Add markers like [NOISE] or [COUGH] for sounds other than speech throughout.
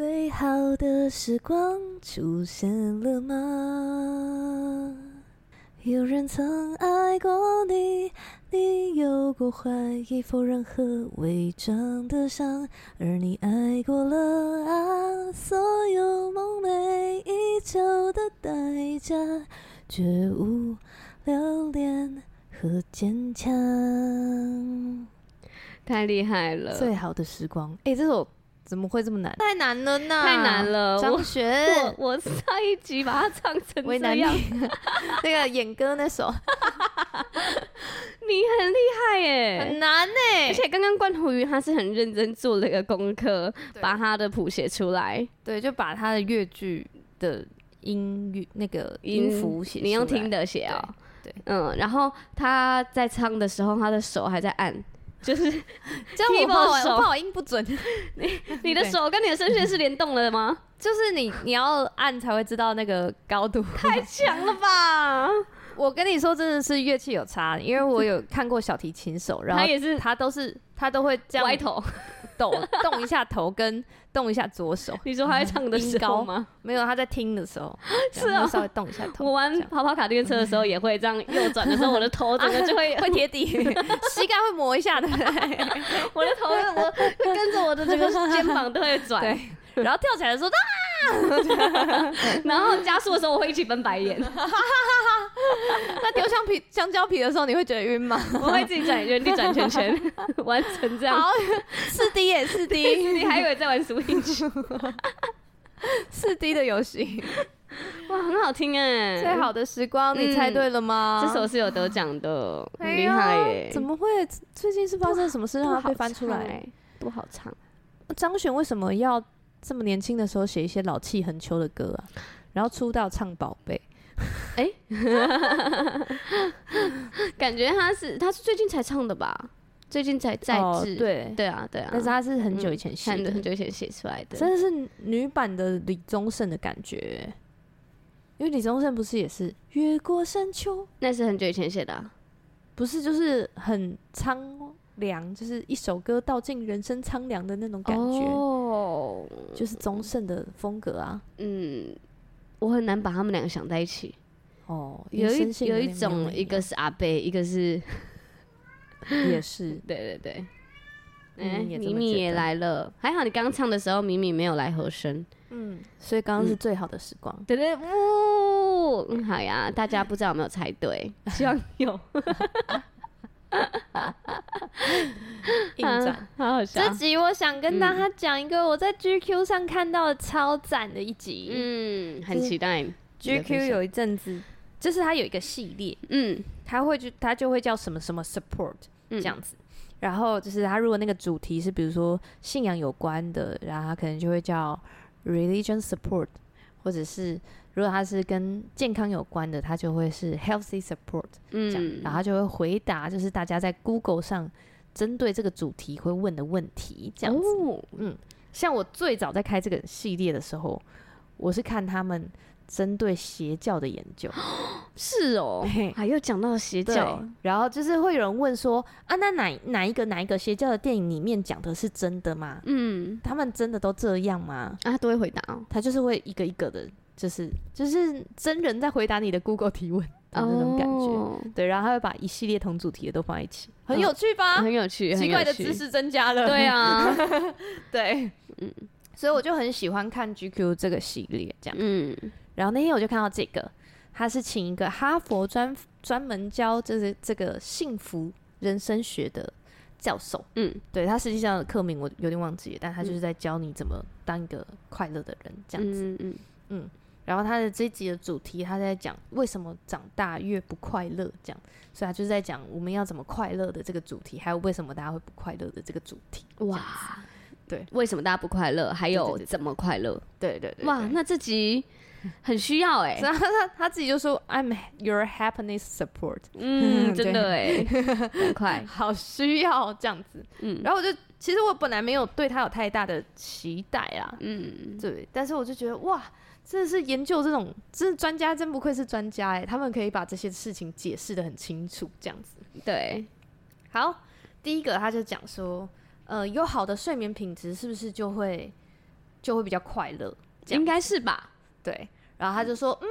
最好的时光出现了吗？有人曾爱过你，你有过怀疑、否认和伪装的伤，而你爱过了啊，所有梦寐以求的代价，觉悟、留恋和坚强。太厉害了！最好的时光，哎、欸，这首。怎么会这么难？太难了呢！太难了！张悬，我我上一集把它唱成这样，[LAUGHS] 那个演歌那首，你很厉害耶，很难耶。而且刚刚罐头鱼他是很认真做了一个功课，把他的谱写出来，对，就把他的乐句的音乐那个音符写，你用听的写啊，对，嗯，然后他在唱的时候，他的手还在按。就是 [LAUGHS] 这样，我怕我怕我音不准。[LAUGHS] 你 [LAUGHS] 你的手跟你的声线是联动了的吗？就是你你要按才会知道那个高度。太强了吧！我跟你说，真的是乐器有差，因为我有看过小提琴手，然后他也是他都是他都会这样歪头。抖动一下头，跟动一下左手。[LAUGHS] 你说他在唱的时候吗？没有，他在听的时候，[LAUGHS] 是啊，稍微动一下头。我玩跑跑卡丁车的时候也会这样，右转的时候我的头 [LAUGHS] 整个就会会贴地，膝盖会磨一下的。我的头我跟着我的这个肩膀都会转，对。然后跳起来的时候啊，然后加速的时候我会一起翻白眼。[LAUGHS] 那丢橡皮香蕉皮的时候，你会觉得晕吗？我会自己转原地转圈圈，[LAUGHS] 完成这样。好，四 D 耶，四 D，[LAUGHS] 你还以为在玩 Switch？四 D 的游戏，哇，很好听哎！最好的时光，你猜对了吗？这首是有得奖的，很厉害耶！怎么会？最近是发生什么事让它被翻出来？不好唱。张悬为什么要这么年轻的时候写一些老气横秋的歌啊？然后出道唱宝贝。哎，[LAUGHS] 感觉他是他是最近才唱的吧？最近才在制，对对啊对啊。但是他是很久以前写的，很久以前写出来的，真的是女版的李宗盛的感觉。因为李宗盛不是也是越过山丘？那是很久以前写的，不是就是很苍凉，就是一首歌道尽人生苍凉的那种感觉。哦，就是宗盛的风格啊。嗯。我很难把他们两个想在一起。哦，有一有一种，一个是阿贝，一个是 [LAUGHS] 也是，[LAUGHS] 对对对。哎，米米也来了，还好你刚刚唱的时候，米米没有来和声。嗯，所以刚刚是最好的时光。对对，呜，好呀，大家不知道有没有猜对？[LAUGHS] 希望有。[LAUGHS] 硬转，好好笑。这集我想跟大家讲一个我在 GQ 上看到的超赞的一集，嗯，很期待。GQ 有一阵子，就是它有一个系列，嗯，它会就它就会叫什么什么 support 这样子，然后就是它如果那个主题是比如说信仰有关的，然后它可能就会叫 religion support，或者是。如果他是跟健康有关的，他就会是 healthy support，嗯，这样，然后他就会回答，就是大家在 Google 上针对这个主题会问的问题，这样子，哦、嗯，像我最早在开这个系列的时候，我是看他们针对邪教的研究，[GASPS] 是哦，还又讲到邪教，然后就是会有人问说，啊，那哪哪一个哪一个邪教的电影里面讲的是真的吗？嗯，他们真的都这样吗？啊，他都会回答哦，他就是会一个一个的。就是就是真人在回答你的 Google 提问的那种感觉，oh. 对，然后他会把一系列同主题的都放在一起，很有趣吧？嗯、很有趣，奇怪的知识增加了。对啊，[LAUGHS] 对，嗯，所以我就很喜欢看 GQ 这个系列，这样，嗯，然后那天我就看到这个，他是请一个哈佛专专门教这个这个幸福人生学的教授，嗯，对，他实际上的课名我有点忘记了，但他就是在教你怎么当一个快乐的人，这样子，嗯嗯。嗯然后他的这一集的主题，他在讲为什么长大越不快乐，这样，所以他就是在讲我们要怎么快乐的这个主题，还有为什么大家会不快乐的这个主题。哇，对，为什么大家不快乐，还有怎么快乐？对对对，对。哇，那这集 [LAUGHS] 很需要哎、欸，他他他自己就说 I'm your happiness support。嗯，[LAUGHS] 真的哎，很快，[LAUGHS] 好需要这样子。嗯，然后我就其实我本来没有对他有太大的期待啊，嗯，对，但是我就觉得哇。真的是研究这种，真专家真不愧是专家哎，他们可以把这些事情解释的很清楚，这样子。对，好，第一个他就讲说，呃，有好的睡眠品质是不是就会就会比较快乐，应该是吧？对。然后他就说，嗯，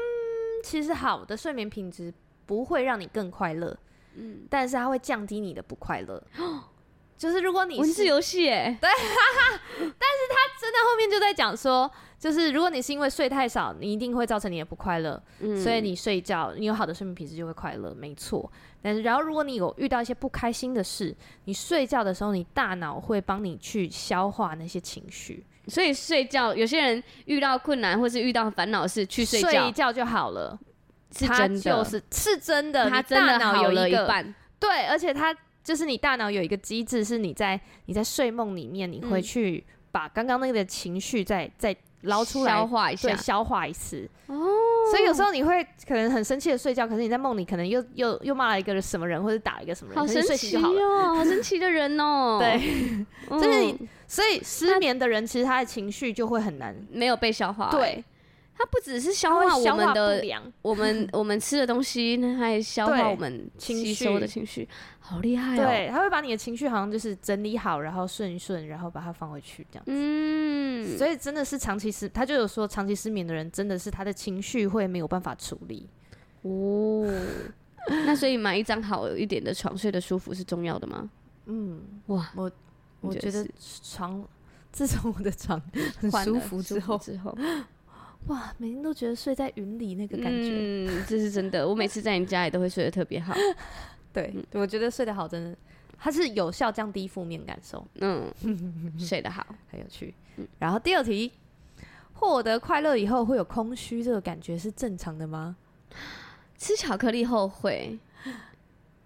其实好的睡眠品质不会让你更快乐，嗯，但是它会降低你的不快乐。[GASPS] 就是如果你是文字游戏，哎，对，哈哈，但是他真的后面就在讲说，就是如果你是因为睡太少，你一定会造成你的不快乐，嗯，所以你睡觉，你有好的睡眠品质就会快乐，没错。但是然后如果你有遇到一些不开心的事，你睡觉的时候，你大脑会帮你去消化那些情绪，所以睡觉有些人遇到困难或是遇到烦恼事去睡觉，睡觉就好了，是真的，就是是真的，他真的好了一半，对，而且他。就是你大脑有一个机制，是你在你在睡梦里面，你会去把刚刚那个情绪再再捞出来，消化一下，对，消化一次。哦，所以有时候你会可能很生气的睡觉，可是你在梦里可能又又又骂了一个什么人，或者打了一个什么人，好神奇哦，好神奇的人哦。[LAUGHS] 对，就是你，所以失眠的人其实他的情绪就会很难没有被消化。对。它不只是消化我们的，我们我们吃的东西，它还消化我们吸收的情绪，好厉害哦！对，他会把你的情绪好像就是整理好，然后顺一顺，然后把它放回去这样子。嗯，所以真的是长期失，他就有说长期失眠的人，真的是他的情绪会没有办法处理。哦，[LAUGHS] 那所以买一张好一点的床，睡得舒服是重要的吗？嗯，哇，我我觉得床，自从我的床很舒服之后之后。哇，每天都觉得睡在云里那个感觉，嗯，这是真的。我每次在你家里都会睡得特别好。对，嗯、我觉得睡得好真的，它是有效降低负面感受。嗯，[LAUGHS] 睡得好很有趣。嗯、然后第二题，获得快乐以后会有空虚这个感觉是正常的吗？吃巧克力后会，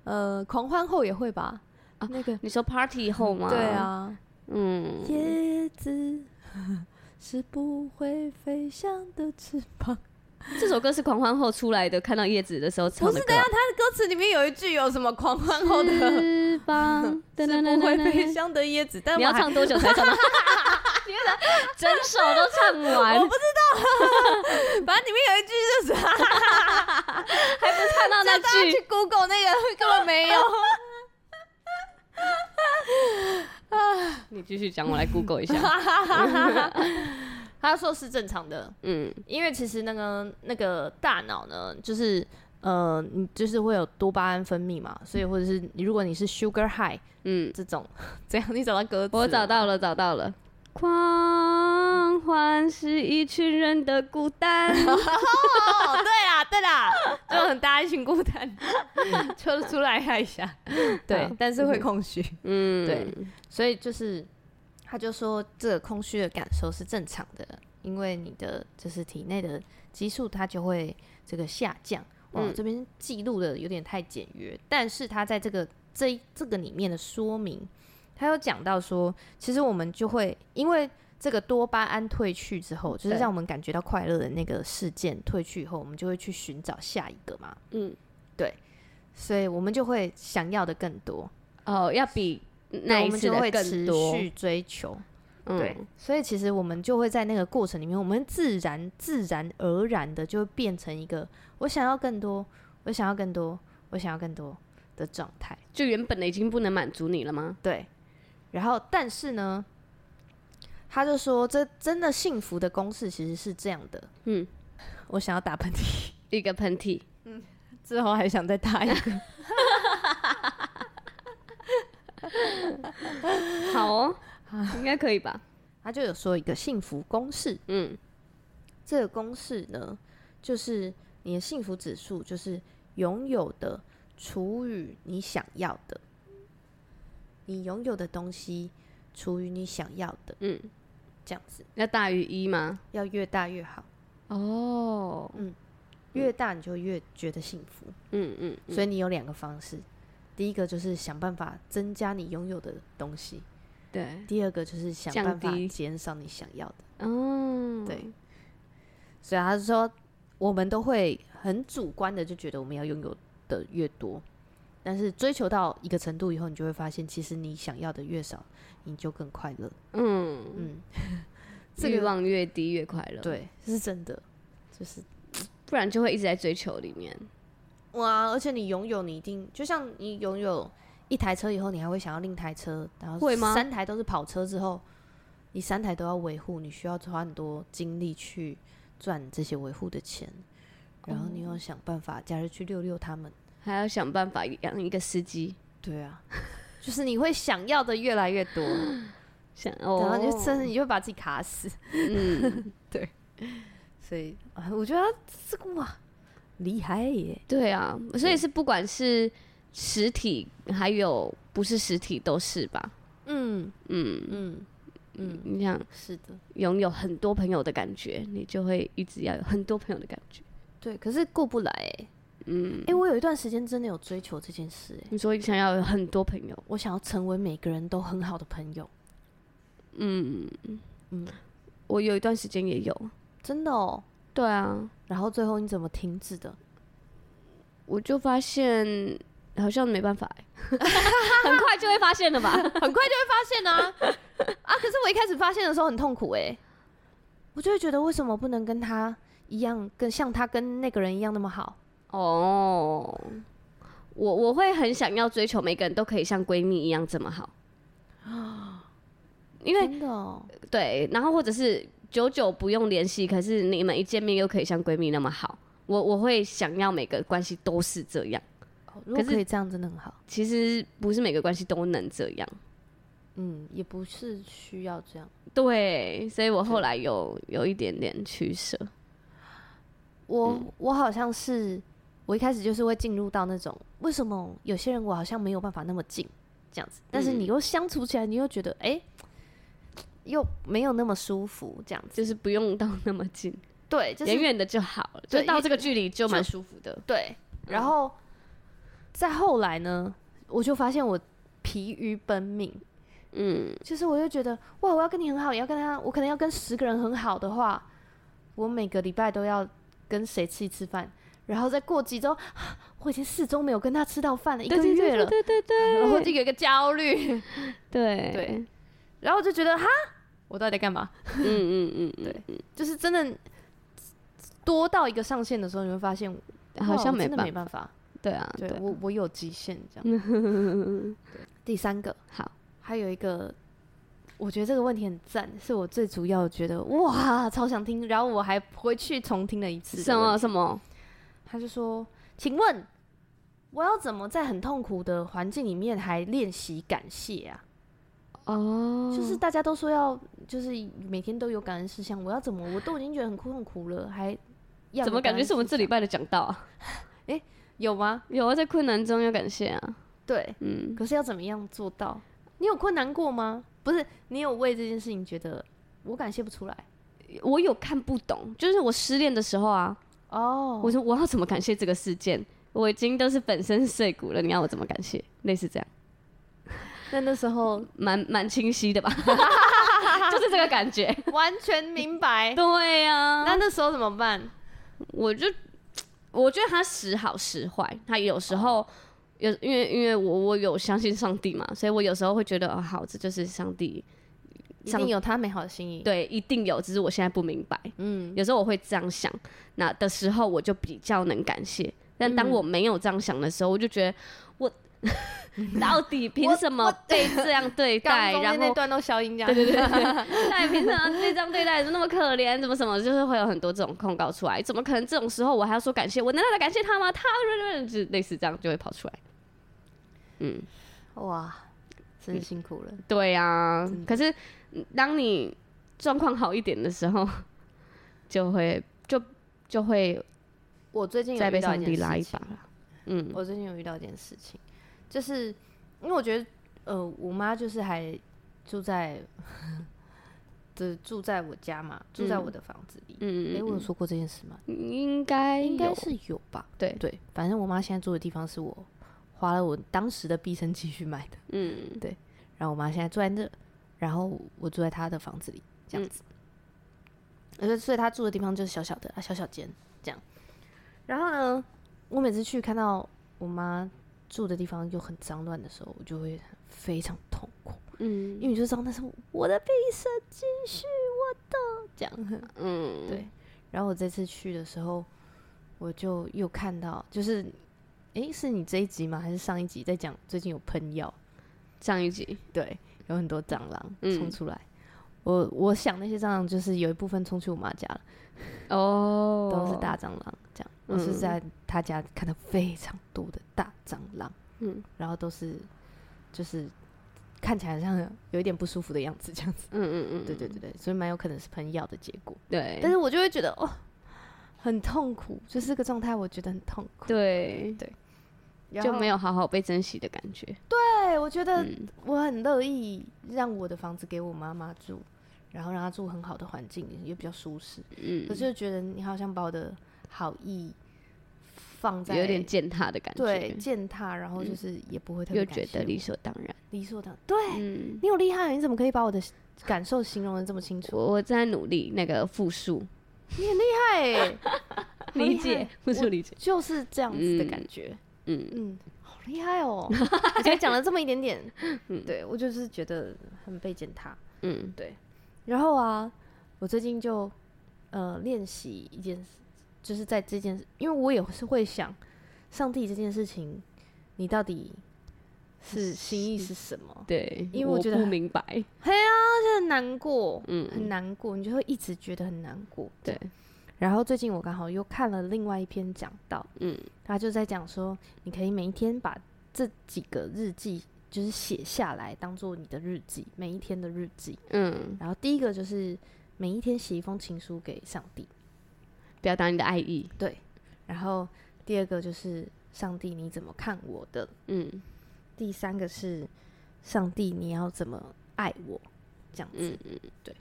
呃，狂欢后也会吧？啊，那个你说 party 后吗？对啊，嗯，叶子。是不会飞翔的翅膀。[LAUGHS] 这首歌是狂欢后出来的，看到叶子的时候唱的。不是等下，他的歌词里面有一句有什么狂欢后的翅膀，[LAUGHS] 是不会飞翔的叶子。但你要唱多久才唱 [LAUGHS] 整首都唱完。我不知道，反正里面有一句就是，还不是看到那句？去 Google 那个根本没有。啊，你继续讲，我来 Google 一下。他说是正常的，嗯，因为其实那个那个大脑呢，就是呃，你就是会有多巴胺分泌嘛，所以或者是你如果你是 sugar high，嗯，这种 [LAUGHS] 这样，你找到歌词，我找到了，找到了。狂欢是一群人的孤单。哦，[LAUGHS] 对啦，对啦，就很大一群孤单，[LAUGHS] 抽出来看一下。对，但是会空虚。嗯，对，所以就是，他就说这个空虚的感受是正常的，因为你的就是体内的激素它就会这个下降。哇，这边记录的有点太简约，但是它在这个这这个里面的说明。它有讲到说，其实我们就会因为这个多巴胺褪去之后，就是让我们感觉到快乐的那个事件褪去以后，我们就会去寻找下一个嘛。嗯，对，所以我们就会想要的更多哦，要比那一次的更多，我们就会持续追求。对，所以其实我们就会在那个过程里面，我们自然自然而然的就会变成一个我想要更多，我想要更多，我想要更多的状态。就原本的已经不能满足你了吗？对。然后，但是呢，他就说，这真的幸福的公式其实是这样的。嗯，我想要打喷嚏，一个喷嚏，嗯，之后还想再打一个。[LAUGHS] 好哦，应该可以吧？他就有说一个幸福公式。嗯，这个公式呢，就是你的幸福指数，就是拥有的除以你想要的。你拥有的东西除以你想要的，嗯，这样子要大于一吗？要越大越好。哦，嗯，越大你就越觉得幸福。嗯嗯，嗯，所以你有两个方式，第一个就是想办法增加你拥有的东西，对。第二个就是想办法减少你想要的。嗯，对。所以他是说，我们都会很主观的就觉得我们要拥有的越多。但是追求到一个程度以后，你就会发现，其实你想要的越少，你就更快乐。嗯嗯，[LAUGHS] 欲望越低越快乐。对，这是真的，就是不然就会一直在追求里面。哇！而且你拥有，你一定就像你拥有一台车以后，你还会想要另一台车，然后会吗？三台都是跑车之后，你三台都要维护，你需要花很多精力去赚这些维护的钱，然后你要想办法假日去遛遛他们，还要想办法养一个司机。对啊，就是你会想要的越来越多，[LAUGHS] 想，哦、然后就甚至你就会把自己卡死。嗯，[LAUGHS] 对。所以我觉得这个哇厉害耶。对啊，所以是不管是实体还有不是实体都是吧？嗯嗯嗯。嗯，你想是的，拥有很多朋友的感觉，你就会一直要有很多朋友的感觉。对，可是过不来哎。嗯，哎、欸，我有一段时间真的有追求这件事哎。你说你想要有很多朋友，我想要成为每个人都很好的朋友。嗯嗯，我有一段时间也有，真的哦。对啊，然后最后你怎么停止的？我就发现。好像没办法哎，[LAUGHS] 很快就会发现了吧？[LAUGHS] 很快就会发现啊！[LAUGHS] 啊，可是我一开始发现的时候很痛苦哎，我就会觉得为什么不能跟他一样，跟像他跟那个人一样那么好？哦，我我会很想要追求每个人都可以像闺蜜一样这么好啊，[GASPS] 因为对，然后或者是久久不用联系，可是你们一见面又可以像闺蜜那么好，我我会想要每个关系都是这样。如果可以这样，真的很好。其实不是每个关系都能这样，嗯，也不是需要这样。对，所以我后来有有一点点取舍。我、嗯、我好像是，我一开始就是会进入到那种，为什么有些人我好像没有办法那么近这样子，但是你又相处起来，你又觉得哎、欸，又没有那么舒服，这样子，就是不用到那么近，对，远、就、远、是、的就好了，就到这个距离就蛮舒服的。对，然后。嗯再后来呢，我就发现我疲于奔命，嗯，就是我就觉得哇，我要跟你很好，也要跟他，我可能要跟十个人很好的话，我每个礼拜都要跟谁吃一次饭，然后再过几周，我已经四周没有跟他吃到饭了，一个月了，对对对，[LAUGHS] 然后就有一个焦虑，对。对，然后就觉得哈，我到底在干嘛？嗯嗯嗯，[LAUGHS] 对，就是真的多到一个上限的时候，你会发现好像真的没办法。对啊，对，对我我有极限这样。[LAUGHS] 第三个好，还有一个，我觉得这个问题很赞，是我最主要觉得哇，超想听，然后我还回去重听了一次。什么什么？他就说，请问我要怎么在很痛苦的环境里面还练习感谢啊？哦，就是大家都说要，就是每天都有感恩事项，我要怎么？我都已经觉得很痛苦了，还要怎么感觉是我们这礼拜的讲道啊？[LAUGHS] 诶。有吗？有啊，在困难中要感谢啊。对，嗯，可是要怎么样做到？你有困难过吗？不是，你有为这件事情觉得我感谢不出来？我有看不懂，就是我失恋的时候啊。哦，我说我要怎么感谢这个事件？我已经都是粉身碎骨了，你要我怎么感谢？类似这样。那那时候蛮蛮清晰的吧？[LAUGHS] 就是这个感觉，完全明白。对呀、啊，那那时候怎么办？我就。我觉得他时好时坏，他有时候有，因为因为我我有相信上帝嘛，所以我有时候会觉得哦，好，这就是上帝，上帝有他美好的心意，对，一定有，只是我现在不明白。嗯，有时候我会这样想，那的时候我就比较能感谢，但当我没有这样想的时候，我就觉得我。[LAUGHS] 到底凭什么被这样对待？[LAUGHS] 然后那段都消音这样。对对对，[LAUGHS] 那你凭什么被这样对待？怎么那么可怜？怎么什么？就是会有很多这种控告出来。怎么可能这种时候我还要说感谢？我难道在感谢他吗？他就类似这样就会跑出来。嗯，哇，真辛苦了。嗯、对呀、啊，可是当你状况好一点的时候，就会就就会，我最近再被上帝拉一把了。嗯，我最近有遇到一件事情。就是因为我觉得，呃，我妈就是还住在，[LAUGHS] 就住在我家嘛，住在我的房子里。嗯，哎、欸，我有说过这件事吗？应该应该是有吧。对对，反正我妈现在住的地方是我花了我当时的毕生积蓄买的。嗯，对。然后我妈现在住在那，然后我住在她的房子里，这样子。而且所以她住的地方就是小小的啊，小小间这样。然后呢，我每次去看到我妈。住的地方又很脏乱的时候，我就会非常痛苦。嗯，因为你就知道那是我的毕生积蓄，我的这样。[LAUGHS] 嗯，对。然后我这次去的时候，我就又看到，就是，哎、欸，是你这一集吗？还是上一集在讲最近有喷药？上一集，对，有很多蟑螂冲出来。我我想那些蟑螂就是有一部分冲去我妈家了，哦，都是大蟑螂，这样。我是在他家看到非常多的大蟑螂，嗯，然后都是就是看起来像有一点不舒服的样子，这样子，嗯嗯嗯，对对对对，所以蛮有可能是喷药的结果，对。但是我就会觉得哦，很痛苦，就是这个状态，我觉得很痛苦，对。对，就没有好好被珍惜的感觉。对，我觉得我很乐意让我的房子给我妈妈住，然后让她住很好的环境，也比较舒适，嗯。可是觉得你好像把我的好意放在有点践踏的感觉，对，践踏，然后就是也不会特别又觉得理所当然，理所当然。对，嗯，你有厉害，你怎么可以把我的感受形容的这么清楚？我在努力那个复述，你很厉害，[LAUGHS] 理解，复述理解，就是这样子的感觉。嗯嗯，好厉害哦！[LAUGHS] 我才讲了这么一点点，对，我就是觉得很被践踏。嗯，对。然后啊，我最近就。呃，练习一件事，就是在这件事，因为我也是会想，上帝这件事情，你到底是心意是什么？对，因为我觉得不明白，嘿啊，就很难过，嗯，很难过，你就会一直觉得很难过。对，然后最近我刚好又看了另外一篇讲到，嗯，他就在讲说，你可以每一天把这几个日记就是写下来，当做你的日记，每一天的日记，嗯，然后第一个就是。每一天写一封情书给上帝，表达你的爱意。对，然后第二个就是上帝，你怎么看我的？嗯，第三个是上帝，你要怎么爱我？这样子，嗯嗯，对。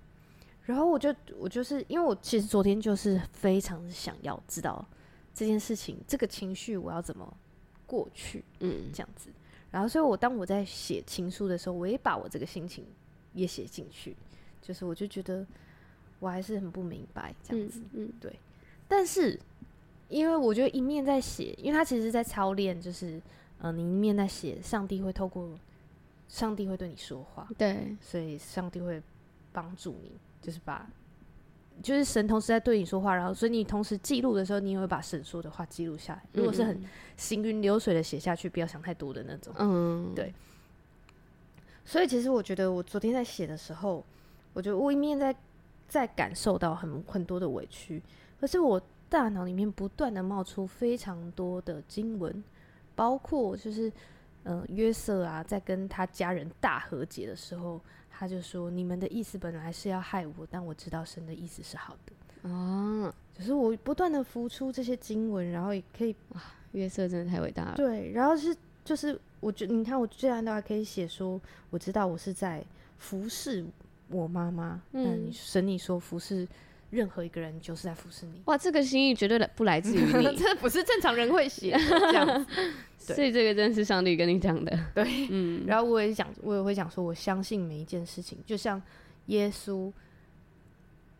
然后我就我就是因为我其实昨天就是非常想要知道这件事情，这个情绪我要怎么过去？嗯，这样子。然后，所以我当我在写情书的时候，我也把我这个心情也写进去，就是我就觉得。我还是很不明白这样子，嗯，嗯对。但是，因为我觉得一面在写，因为他其实在操练，就是，嗯、呃，你一面在写，上帝会透过，上帝会对你说话，对，所以上帝会帮助你，就是把，就是神同时在对你说话，然后，所以你同时记录的时候，你也会把神说的话记录下来。如果是很行云流水的写下去，不要想太多的那种，嗯，对。所以，其实我觉得，我昨天在写的时候，我觉得我一面在。在感受到很很多的委屈，可是我大脑里面不断的冒出非常多的经文，包括就是，嗯、呃，约瑟啊，在跟他家人大和解的时候，他就说：“你们的意思本来是要害我，但我知道神的意思是好的。”啊，就是我不断的浮出这些经文，然后也可以，哇，约瑟真的太伟大了。对，然后是就是，我觉你看，我这样的话可以写说，我知道我是在服侍。我妈妈，嗯，你神你说服侍任何一个人就是在服侍你。哇，这个心意绝对不来自于你，[LAUGHS] 这不是正常人会写这样子。[LAUGHS] 所以这个真是上帝跟你讲的。对，嗯。然后我也讲，我也会讲说，我相信每一件事情，就像耶稣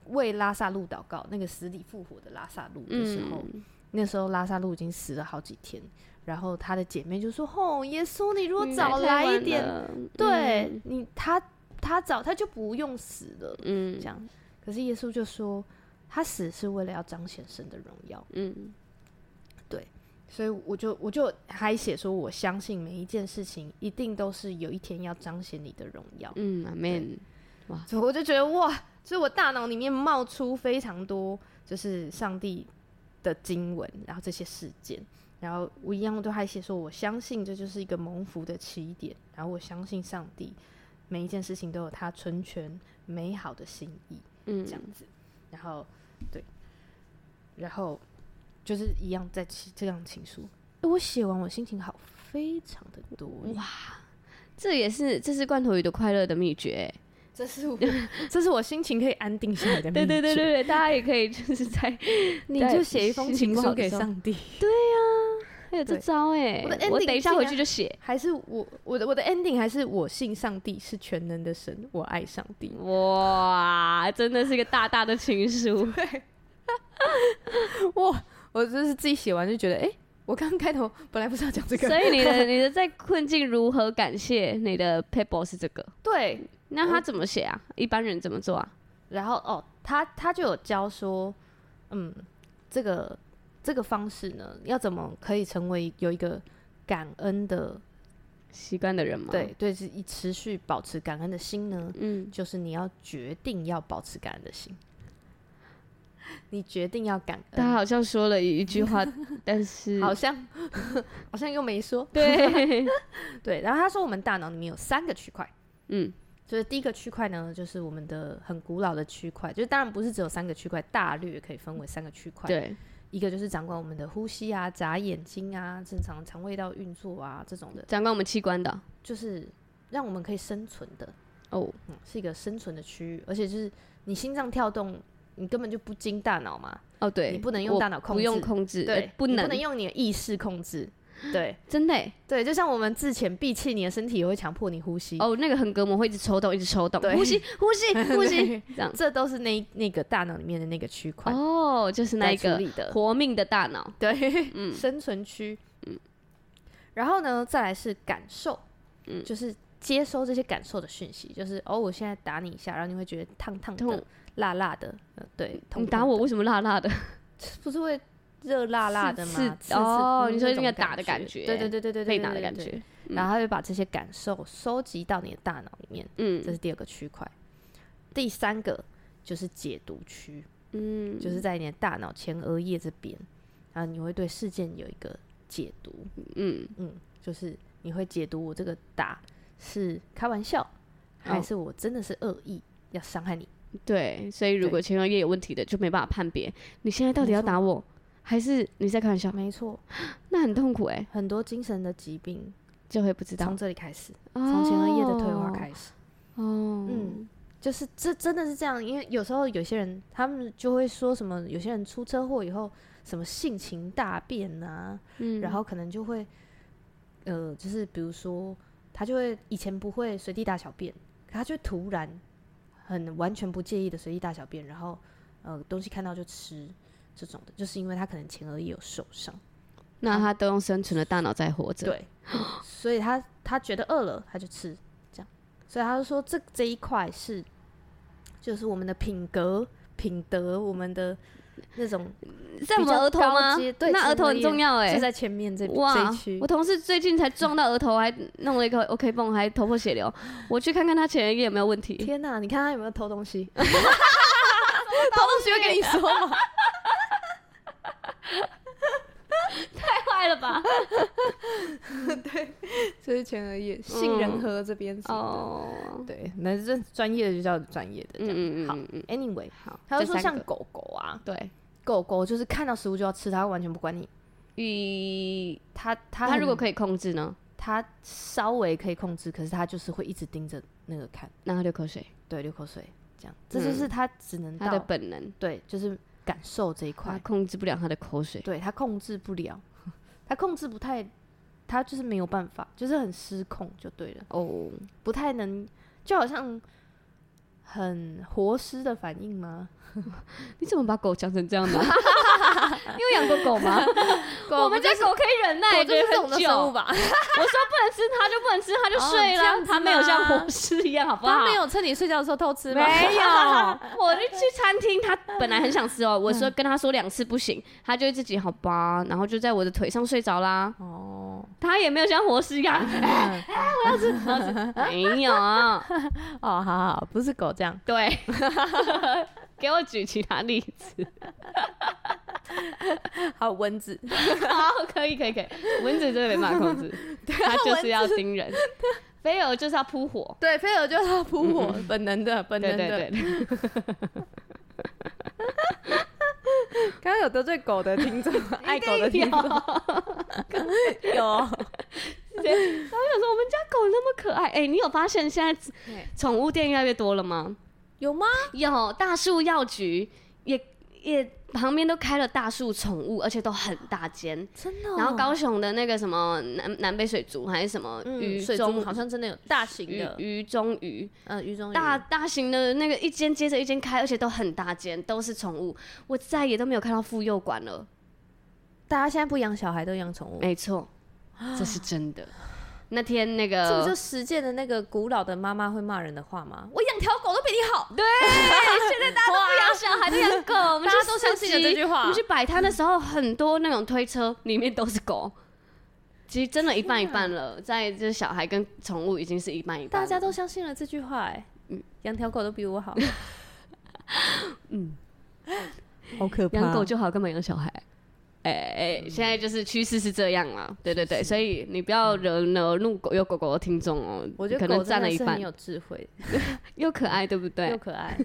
为拉萨路祷告，那个死里复活的拉萨路的时候，嗯、那时候拉萨路已经死了好几天，然后他的姐妹就说：“哦，耶稣，你如果早来一点，对、嗯、你他。”他早他就不用死了，嗯，这样。可是耶稣就说，他死是为了要彰显神的荣耀，嗯，对。所以我就我就还写说，我相信每一件事情一定都是有一天要彰显你的荣耀，嗯，Amen。哇，所以我就觉得哇，所以我大脑里面冒出非常多就是上帝的经文，然后这些事件，然后我一样都还写说，我相信这就是一个蒙福的起点，然后我相信上帝。每一件事情都有他纯全美好的心意，嗯，这样子，然后对，然后就是一样在写这样情书。我写完，我心情好非常的多，哇！这也是这是罐头鱼的快乐的秘诀，这是我 [LAUGHS] 这是我心情可以安定下来的秘诀。对对对对对，大家也可以就是在你就写一封情书给上帝，对呀。还有这招哎！我等一下回去就写。还是我我的我的 ending 还是我信上帝是全能的神，我爱上帝。哇，真的是一个大大的情书。对，哇！我就是自己写完就觉得，哎、欸，我刚开头本来不是要讲这个。所以你的 [LAUGHS] 你的在困境如何感谢你的 people 是这个？对，那他怎么写啊？一般人怎么做啊？然后哦，他他就有教说，嗯，这个。这个方式呢，要怎么可以成为有一个感恩的习惯的人吗？对对，是以持续保持感恩的心呢？嗯，就是你要决定要保持感恩的心。你决定要感恩，他好像说了一句话，[LAUGHS] 但是好像 [LAUGHS] 好像又没说。对 [LAUGHS] 对，然后他说我们大脑里面有三个区块，嗯，就是第一个区块呢，就是我们的很古老的区块，就是当然不是只有三个区块，大略可以分为三个区块。对，一个就是掌管我们的呼吸啊、眨眼睛啊、正常肠胃道运作啊这种的，掌管我们器官的，就是让我们可以生存的哦，嗯，是一个生存的区域，而且就是你心脏跳动。你根本就不经大脑嘛？哦，对，你不能用大脑控制，不用控制，对，不能，不能用你的意识控制，[LAUGHS] 对，真的，对，就像我们之前闭气，你的身体也会强迫你呼吸。哦，那个横膈膜会一直抽动，一直抽动，呼吸，[LAUGHS] 呼吸，[LAUGHS] 呼吸，这样，这都是那那个大脑里面的那个区块。哦，就是那个活命的大脑，对，嗯，生存区，嗯，然后呢，再来是感受，嗯，就是接收这些感受的讯息，就是哦，我现在打你一下，然后你会觉得烫烫的。辣辣的，呃，对，你打我为什么辣辣的？不是会热辣辣的吗？哦，你说那个打的感觉，对对对对对，被打的感觉。然后他会把这些感受收集到你的大脑里面，嗯，这是第二个区块。第三个就是解读区，嗯，就是在你的大脑前额叶这边，然后你会对事件有一个解读，嗯。嗯，就是你会解读我这个打是开玩笑，还是我真的是恶意要伤害你。对，所以如果前额叶有问题的，就没办法判别。你现在到底要打我，还是你在开玩笑？没错，[GASPS] 那很痛苦哎。很多精神的疾病就会不知道从这里开始，从前额叶的退化开始。哦，嗯，就是这真的是这样，因为有时候有些人他们就会说什么，有些人出车祸以后什么性情大变啊，嗯，然后可能就会呃，就是比如说他就会以前不会随地大小便，可他就突然。很完全不介意的随地大小便，然后呃东西看到就吃这种的，就是因为他可能前额叶有受伤，那他都用生存的大脑在活着，对，所以他他觉得饿了他就吃，这样，所以他就说这这一块是就是我们的品格品德，我们的。那种在我们额头吗？对，那额头很重要哎，就在前面这哇，我同事最近才撞到额头，还弄了一个 OK 绷，还头破血流。[LAUGHS] 我去看看他前额叶有没有问题。天哪，你看他有没有偷东西？[LAUGHS] [LAUGHS] 偷东西会跟你说吗？太坏了吧！[LAUGHS] 对，这是前额叶，杏仁核这边哦。对，那这专业的就叫专业的这样。好，Anyway，好，他就说像狗狗啊，对，狗狗就是看到食物就要吃，它完全不管你。与它它它如果可以控制呢？它稍微可以控制，可是它就是会一直盯着那个看，让它流口水。对，流口水，这样，这就是它只能它的本能。对，就是。感受这一块，他控制不了他的口水，对，他控制不了，他控制不太，他就是没有办法，就是很失控就对了。哦，不太能，就好像很活尸的反应吗？[LAUGHS] 你怎么把狗讲成这样呢？[LAUGHS] 你有养过狗吗？[LAUGHS] 我们家狗可以忍耐，就是这种的生物吧。我说不能吃，它就不能吃，它就睡了。它没有像活尸一样，好不好？它没有趁你睡觉的时候偷吃吗？没有。我就去餐厅，它本来很想吃哦。我说跟他说两次不行，它就自己好吧，然后就在我的腿上睡着啦。哦，它也没有像活尸一样。我要吃，我要吃。没有。哦，好好，不是狗这样。对。[LAUGHS] 给我举其他例子，[LAUGHS] 还有蚊子，[LAUGHS] 好，可以，可以，可以，蚊子真的没办法控制，它就是要叮人，飞蛾就是要扑火，对，飞蛾就是要扑火，本能的，本能的。刚刚有得罪狗的听众，爱狗的听众，有。[LAUGHS] 然后想说我们家狗那么可爱，哎，你有发现现在宠物店越来越多了吗？有吗？有大树药局也也旁边都开了大树宠物，而且都很大间，真的、哦。然后高雄的那个什么南南北水族还是什么鱼中，好像真的有大型的鱼中鱼，嗯，鱼中鱼大大型的那个一间接着一间开，而且都很大间，都是宠物。我再也都没有看到妇幼馆了。大家现在不养小孩，都养宠物，没错，这是真的。那天那个，这不就实践的那个古老的妈妈会骂人的话吗？我养条狗都比你好。对，[LAUGHS] 现在大家都不养小孩，都养狗，我们大家都相信了这句话。我们去摆摊的时候，很多那种推车里面都是狗，其实真的，一半一半了，在这小孩跟宠物已经是一半一半。大家都相信了这句话，哎，嗯，养条狗都比我好。[LAUGHS] 嗯，好可怕，养狗就好，干嘛养小孩？哎哎，现在就是趋势是这样了，对对对，所以你不要惹惹怒狗有狗狗的听众哦。我觉得狗占了一半，很有智慧，[LAUGHS] 又可爱，对不对？又可爱。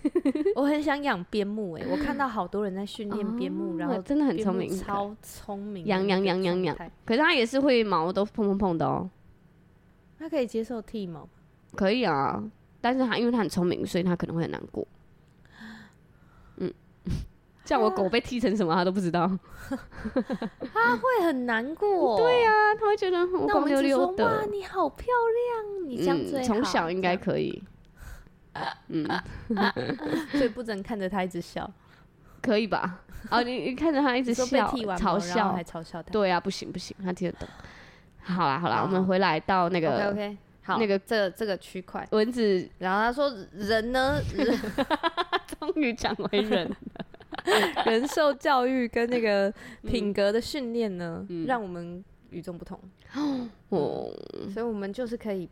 我很想养边牧哎，我看到好多人在训练边牧，然后真的很聪明，超聪明，养养养养养。可是它也是会毛都碰碰碰的哦。它可以接受剃毛？可以啊，但是它因为它很聪明，所以它可能会很难过。像我狗被踢成什么，他都不知道。[LAUGHS] 他会很难过。对呀，他会觉得很光溜溜的。哇，你好漂亮，你这样最好。从小应该可以。[LAUGHS] 嗯，[LAUGHS] 所以不准看着他一直笑，可以吧？哦，你你看着他一直笑，嘲笑还嘲笑他。对啊，不行不行，他听得懂。好啦好啦，我们回来到那个 OK OK，好，那个这这个区块蚊子，然后他说人呢，终于讲为人。[LAUGHS] 人受教育跟那个品格的训练呢，嗯、让我们与众不同。[GASPS] 哦、嗯，所以我们就是可以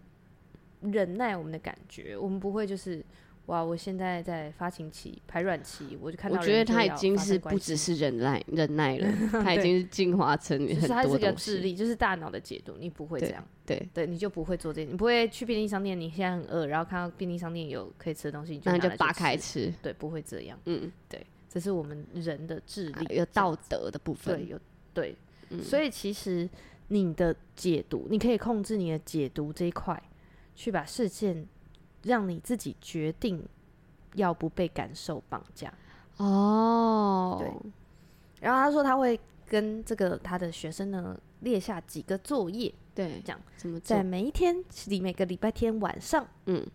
忍耐我们的感觉，我们不会就是哇，我现在在发情期、排卵期，我就看到。我觉得他已经是不只是忍耐，忍耐了，[LAUGHS] 他已经是进化成很多东西。它是个智力，就是大脑的解读，你不会这样。对对，对，你就不会做这些，你不会去便利商店，你现在很饿，然后看到便利商店有可以吃的东西，那你就扒开吃。对，不会这样。嗯，对。这是我们人的智力，有道德的部分。对，有对，嗯、所以其实你的解读，你可以控制你的解读这一块，去把事件让你自己决定要不被感受绑架。哦，对。然后他说他会跟这个他的学生呢列下几个作业，对，这样怎么在每一天里每个礼拜天晚上，嗯，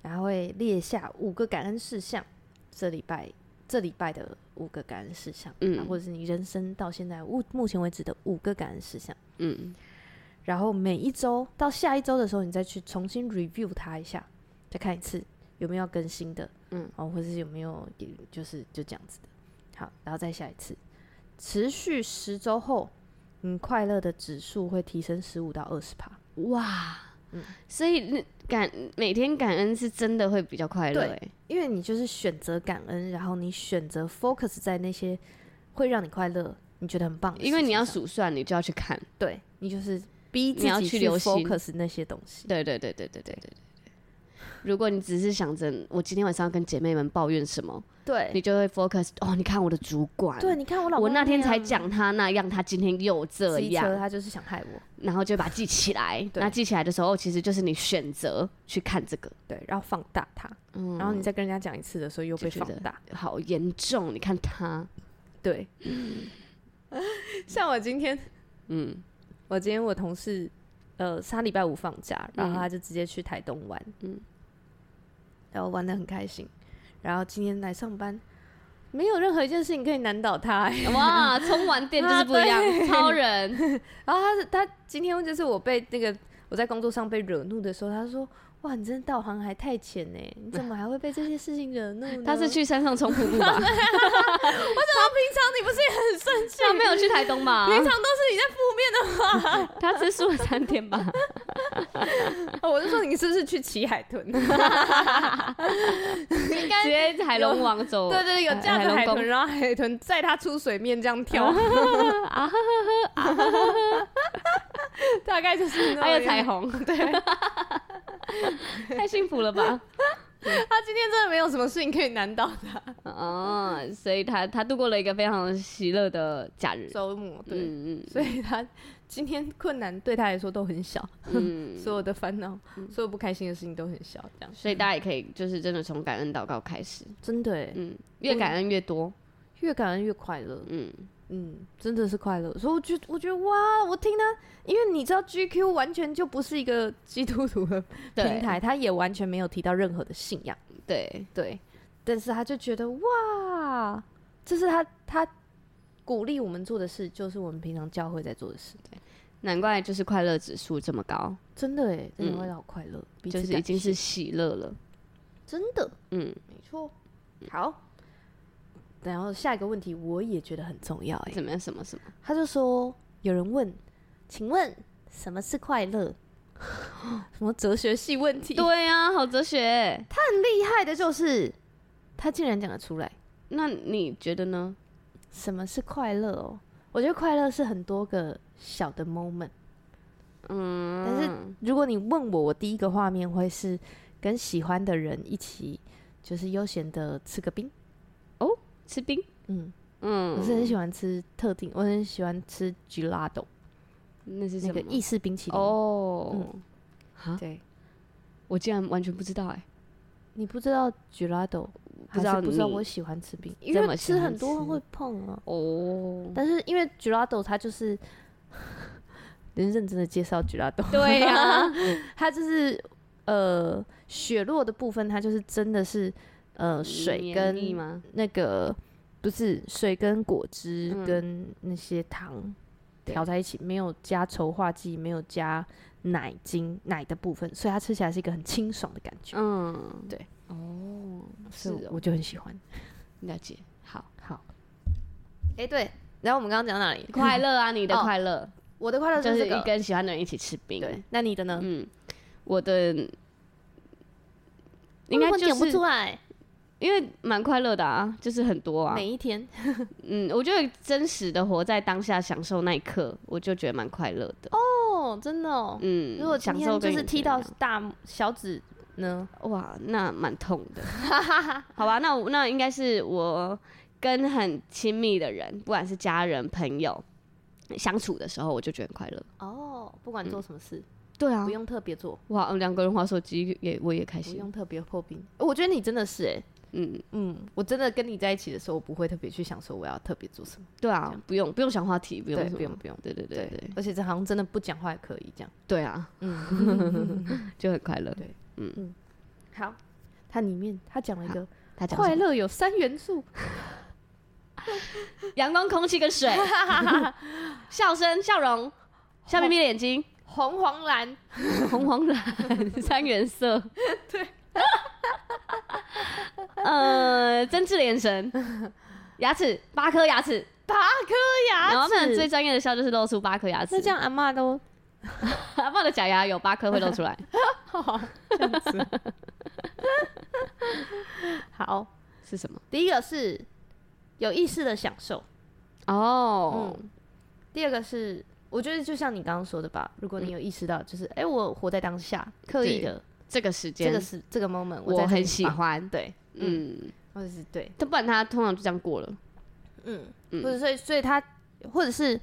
然后会列下五个感恩事项，这礼拜。这礼拜的五个感恩事项，嗯，或者是你人生到现在目目前为止的五个感恩事项，嗯，然后每一周到下一周的时候，你再去重新 review 它一下，再看一次有没有要更新的，嗯，哦，或者是有没有就是就这样子的，好，然后再下一次，持续十周后，你快乐的指数会提升十五到二十趴，哇。嗯，所以那感每天感恩是真的会比较快乐，对，因为你就是选择感恩，然后你选择 focus 在那些会让你快乐、你觉得很棒。因为你要数算，你就要去看，对，你就是逼自己去 focus 那些东西。对对对对对对对对。如果你只是想着我今天晚上要跟姐妹们抱怨什么，对，你就会 focus 哦，你看我的主管，对，你看我老公，我那天才讲他那样，他今天又这样，他就是想害我，然后就把它记起来。[LAUGHS] 那记起来的时候，其实就是你选择去看这个，对，然后放大它，嗯，然后你再跟人家讲一次的时候又被放大，好严重。你看他，对，[LAUGHS] 像我今天，嗯，我今天我同事，呃，他礼拜五放假，然后他就直接去台东玩，嗯。然后玩得很开心，然后今天来上班，没有任何一件事情可以难倒他。[LAUGHS] 哇，充完电就是不一样，[LAUGHS] 超人。[LAUGHS] 然后他是他今天就是我被那个我在工作上被惹怒的时候，他说。哇，你真的道行还太浅呢！你怎么还会被这些事情惹怒呢？他是去山上冲瀑布吧？我怎么平常你不是也很生气？他没有去台东吧？平常都是你在负面的话。他吃素了三天吧？[LAUGHS] 我就说你是不是去骑海豚？[LAUGHS] 应该直接海龙王走。对对对，有架着海豚，然后海豚载他出水面这样跳。啊哈哈啊哈哈！大概就是还有彩虹，[LAUGHS] 对。太幸福了吧！他今天真的没有什么事情可以难倒他哦，所以他他度过了一个非常喜乐的假日周末，对，嗯嗯，所以他今天困难对他来说都很小，嗯，[LAUGHS] 所有的烦恼，所有不开心的事情都很小，这样，所以大家也可以就是真的从感恩祷告开始，真的，嗯，越感恩越多，越感恩越快乐，嗯。嗯，真的是快乐，所以我觉得，我觉得哇，我听他，因为你知道 GQ 完全就不是一个基督徒的平台，他也完全没有提到任何的信仰，对。对，但是他就觉得哇，这是他他鼓励我们做的事，就是我们平常教会在做的事，对，难怪就是快乐指数这么高，真的哎，真的会好快乐，嗯、就是已经是喜乐了，真的，嗯，没错，好。然后下一个问题我也觉得很重要哎，怎么样？什么什么？他就说有人问，请问什么是快乐？[GASPS] 什么哲学系问题？对呀、啊，好哲学。他很厉害的，就是他竟然讲得出来。那你觉得呢？什么是快乐哦？我觉得快乐是很多个小的 moment。嗯，但是如果你问我，我第一个画面会是跟喜欢的人一起，就是悠闲的吃个冰。哦，吃冰？嗯嗯，我是很喜欢吃特定，我很喜欢吃 gelato。那是那个意式冰淇淋哦，嗯，对，我竟然完全不知道哎，你不知道 gelato，不知道不知道我喜欢吃冰，因为吃很多会碰啊。哦，但是因为 gelato 它就是，[LAUGHS] 能认真的介绍 gelato，对呀，[LAUGHS] 它就是呃雪落的部分，它就是真的是呃水跟那个不是水跟果汁跟那些糖。调在一起，没有加稠化剂，没有加奶精奶的部分，所以它吃起来是一个很清爽的感觉。嗯，对。哦，是，我就很喜欢。[LAUGHS] 了解。好，好。哎，对。然后我们刚刚讲到哪里？[LAUGHS] 快乐啊，[LAUGHS] 你的快乐。我的快乐就是跟喜欢的人一起吃冰。对。那你的呢？嗯，我的应该就是讲不出来。因为蛮快乐的啊，就是很多啊，每一天，嗯，我觉得真实的活在当下，享受那一刻，我就觉得蛮快乐的。哦，真的哦，嗯，如果享受就是踢到大小指呢，哇，那蛮痛的。好吧，那我那应该是我跟很亲密的人，不管是家人朋友相处的时候，我就觉得很快乐。哦，不管做什么事，嗯、对啊，不用特别做。哇，两个人滑手机也我也开心，不用特别破冰。我觉得你真的是哎、欸。嗯嗯，我真的跟你在一起的时候，我不会特别去想说我要特别做什么。对啊，不用不用想话题，不用不用不用，对对对对，而且这好像真的不讲话也可以这样。对啊，嗯，[LAUGHS] 就很快乐。对，嗯嗯。好，它里面他讲了一个，他讲快乐有三元素：[LAUGHS] 阳光、空气跟水。[LAUGHS] 笑声、笑容、笑眯眯的眼睛，红黄蓝，红黄蓝三原色。对。[LAUGHS] 呃，真挚的眼神，牙齿八颗牙齿，八颗牙齿。然后他们最专业的笑就是露出八颗牙齿。那这样阿嬷都，[LAUGHS] 阿嬷的假牙有八颗会露出来。[LAUGHS] 这样子。[LAUGHS] 好，是什么？第一个是有意识的享受。哦。嗯。第二个是，我觉得就像你刚刚说的吧，如果你有意识到，就是哎、欸，我活在当下，刻意的。这个时间，这个是这个 moment，我很喜欢。对，嗯，或者是对，但不然他通常就这样过了。嗯，或者所以所以他，或者是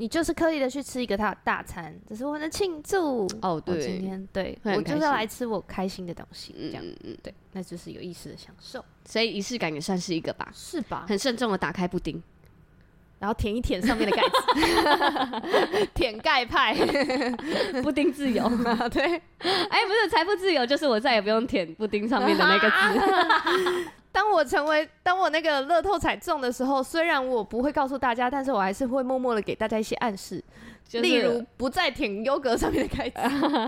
你就是刻意的去吃一个他大餐，只是我的庆祝。哦，对，今天对我就是要来吃我开心的东西，这样，嗯，对，那就是有意识的享受。所以仪式感也算是一个吧，是吧？很慎重的打开布丁。然后舔一舔上面的盖子，[LAUGHS] 舔盖派，[LAUGHS] 布丁自由。[LAUGHS] 对，哎，不是财富自由，就是我再也不用舔布丁上面的那个字。当我成为，当我那个乐透彩中的时候，虽然我不会告诉大家，但是我还是会默默的给大家一些暗示，就是、例如不再舔优格上面的盖子，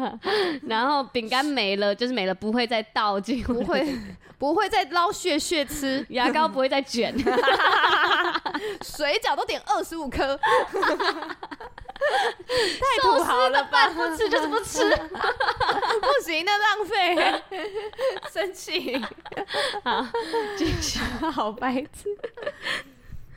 [LAUGHS] 然后饼干没了，就是没了，不会再倒进，不会，不会再捞屑屑吃，牙膏不会再卷，[LAUGHS] 水饺都点二十五颗。太土豪了吧！不吃就是不吃，[LAUGHS] 不行，那浪费，[LAUGHS] 生气。好，继续，好白痴。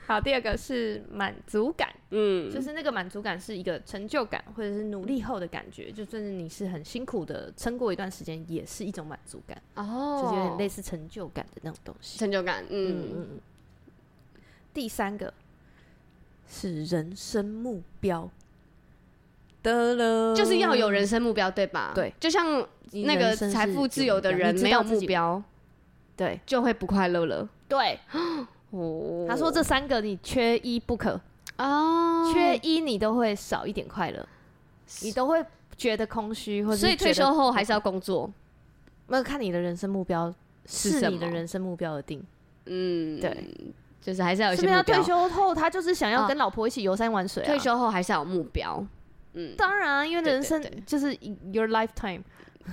好，第二个是满足感，嗯，就是那个满足感是一个成就感，或者是努力后的感觉，就算是你是很辛苦的撑过一段时间，也是一种满足感。哦，就是有点类似成就感的那种东西。成就感，嗯嗯嗯。第三个是人生目标。得了，就是要有人生目标，对吧？对，就像那个财富自由的人没有目标，对，就会不快乐了。对，[GASPS] 哦，他说这三个你缺一不可哦，缺一你都会少一点快乐，你都会觉得空虚，或者所以退休后还是要工作。那看你的人生目标是你的人生目标而定。嗯，对，就是还是要有。是不是他退休后他就是想要跟老婆一起游山玩水？退休后还是要有目标。嗯，当然啊，因为人生就是 your lifetime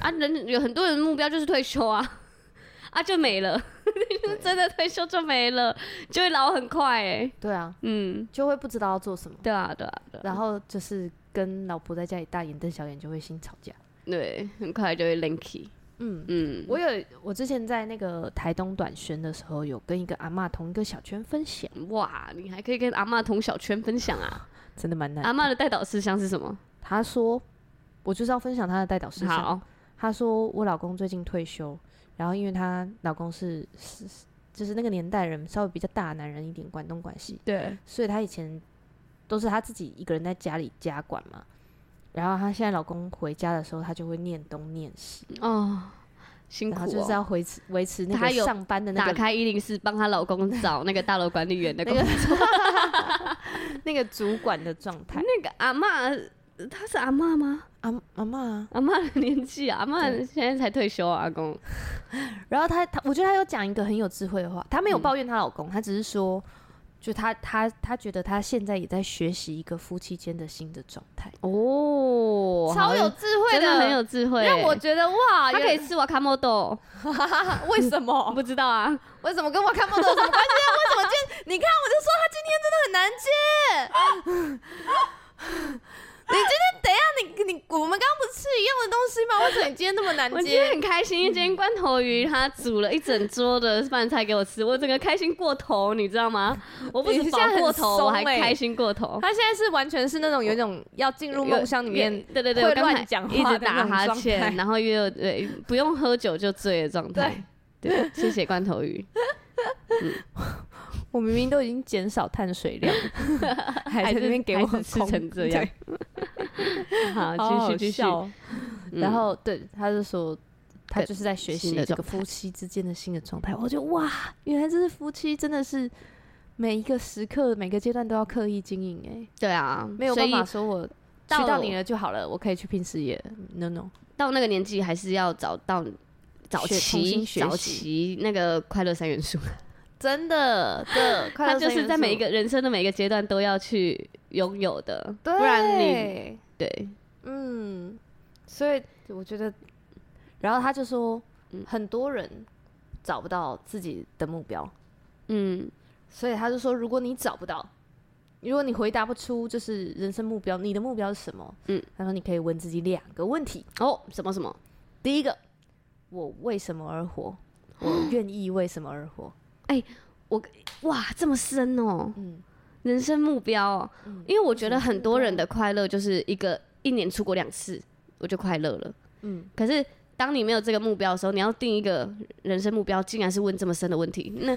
啊，人有很多人的目标就是退休啊，[LAUGHS] 啊就没了，[LAUGHS] 真的退休就没了，就会老很快哎。对啊，嗯，就会不知道要做什么。对啊，对啊，然后就是跟老婆在家里大眼瞪小眼，就会心吵架。对，很快就会 linky。嗯嗯，我有我之前在那个台东短宣的时候，有跟一个阿嬷同一个小圈分享。哇，你还可以跟阿嬷同小圈分享啊？真的蛮难。阿妈的代导事项是什么？她说，我就是要分享她的代导事项。好，她说我老公最近退休，然后因为她老公是是就是那个年代人，稍微比较大男人一点，管东管西。对，所以她以前都是她自己一个人在家里家管嘛。然后她现在老公回家的时候，她就会念东念西哦，辛苦哦，就是要维持维持那个上班的那个。打开一零四，帮她老公找那个大楼管理员的工作，[LAUGHS] [LAUGHS] 那个主管的状态。那个阿嬷，她是阿嬷吗？阿阿嬷啊，阿嬷的年纪啊，阿嬷现在才退休啊，阿公。然后她她，我觉得她有讲一个很有智慧的话，她没有抱怨她老公，她只是说。就他他他觉得他现在也在学习一个夫妻间的新的状态哦，超有智慧的，真的很有智慧，让我觉得哇，他可以吃瓦卡莫豆，[LAUGHS] 为什么？[LAUGHS] 不知道啊，[LAUGHS] 为什么跟瓦卡莫豆有什么关系啊？为什么今天你看我就说他今天真的很难接。你今天等一下，你你我们刚刚不是吃一样的东西吗？为什么你今天那么难接？[LAUGHS] 我今天很开心，因为今天罐头鱼他煮了一整桌的饭菜给我吃，我整个开心过头，你知道吗？我不是饱过头，欸、我还开心过头。他现在是完全是那种有一种要进入梦乡里面，对对对，会乱讲话，一直打哈欠，然后又对不用喝酒就醉的状态。对，谢谢罐头鱼。嗯 [LAUGHS] 我明明都已经减少碳水量，[LAUGHS] 还在那边给我吃成这样。好，继续继续。然后对，他就说，他就是在学习这个夫妻之间的新的状态。我觉得哇，原来这是夫妻，真的是每一个时刻、每个阶段都要刻意经营。哎，对啊，没有办法说我娶到你了就好了，我可以去拼事业。No No，到那个年纪还是要找到早期早期那个快乐三元素。真的，对，[LAUGHS] 他就是在每一个人生的每一个阶段都要去拥有的，不然你对，嗯，所以我觉得，然后他就说，嗯，很多人找不到自己的目标，嗯，所以他就说，如果你找不到，如果你回答不出就是人生目标，你的目标是什么？嗯，他说你可以问自己两个问题哦，什么什么？第一个，我为什么而活？我愿意为什么而活？哎、欸，我哇，这么深哦、喔，嗯，人生目标、喔，嗯、因为我觉得很多人的快乐就是一个一年出国两次，我就快乐了，嗯。可是当你没有这个目标的时候，你要定一个人生目标，竟然是问这么深的问题，那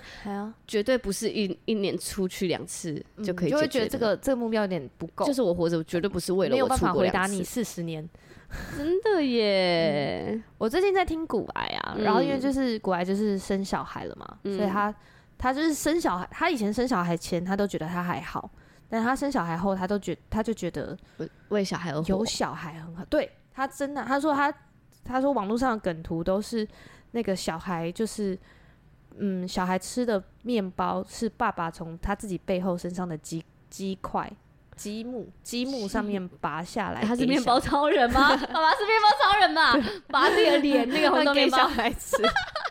绝对不是一一年出去两次就可以。就会觉得这个这个目标有点不够，就是我活着绝对不是为了我出国两次。没有办法回答你四十年。[LAUGHS] 真的耶、嗯！我最近在听古癌然后因为就是股癌就是生小孩了嘛，嗯、所以他他就是生小孩，他以前生小孩前他都觉得他还好，但他生小孩后他都觉他就觉得为小孩而活，有小孩很好。对，他真的，他说他他说网络上的梗图都是那个小孩就是嗯，小孩吃的面包是爸爸从他自己背后身上的鸡鸡块。积木，积木上面拔下来，他是面包超人吗？[LAUGHS] 爸爸是面包超人吧？拔自己的脸，那个红豆面包给小孩吃，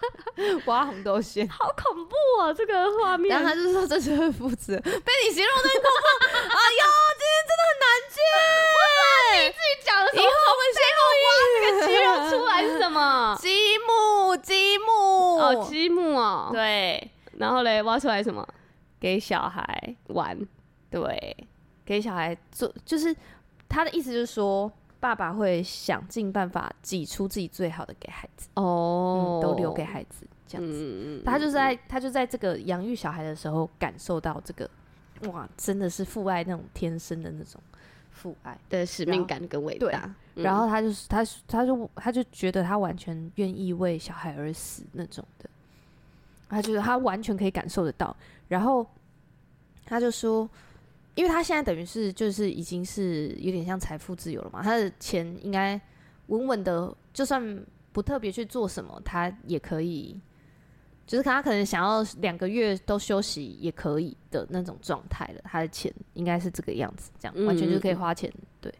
[LAUGHS] 挖红豆馅，好恐怖啊！这个画面，然后他就说这是会父子，被你形容的很恐怖。[LAUGHS] 哎呦，今天真的很难接。你自己讲的时候，以后我们先挖这个肌肉出来是什么？积木，积木，哦，积木哦，对。然后嘞，挖出来什么？给小孩玩，对。给小孩做，就是他的意思，就是说，爸爸会想尽办法挤出自己最好的给孩子，哦、嗯，都留给孩子这样子。嗯、他就在他就在这个养育小孩的时候，感受到这个，哇，真的是父爱那种天生的那种父爱的使命感跟伟大。对，然后他就是他，他就他就觉得他完全愿意为小孩而死那种的，他觉得他完全可以感受得到。然后他就说。因为他现在等于是就是已经是有点像财富自由了嘛，他的钱应该稳稳的，就算不特别去做什么，他也可以，就是他可能想要两个月都休息也可以的那种状态了。他的钱应该是这个样子，这样完全就可以花钱。嗯、对，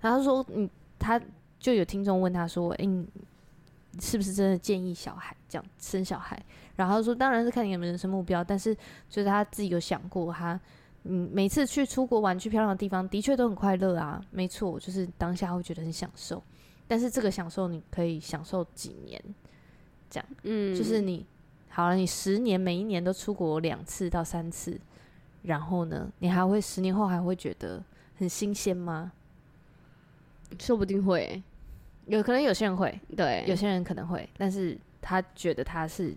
然后他说，嗯，他就有听众问他说，哎、欸，你是不是真的建议小孩这样生小孩？然后他说，当然是看你有没有人生目标，但是就是他自己有想过他。嗯，每次去出国玩，去漂亮的地方，的确都很快乐啊，没错，就是当下会觉得很享受。但是这个享受你可以享受几年，这样，嗯，就是你好了，你十年每一年都出国两次到三次，然后呢，你还会十年后还会觉得很新鲜吗？说不定会、欸，有可能有些人会，对，有些人可能会，但是他觉得他是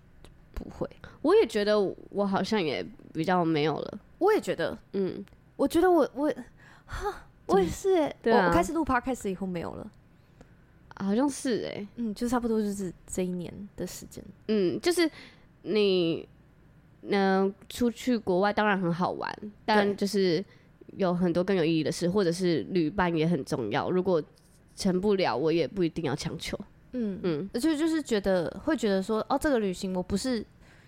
不会。我也觉得我好像也比较没有了。我也觉得，嗯，我觉得我我哈，我也是对啊，我开始录 podcast 以后没有了，好像是哎、欸，嗯，就差不多就是这一年的时间，嗯，就是你能、呃、出去国外当然很好玩，但就是有很多更有意义的事，或者是旅伴也很重要。如果成不了，我也不一定要强求，嗯嗯，而且就是觉得会觉得说，哦，这个旅行我不是。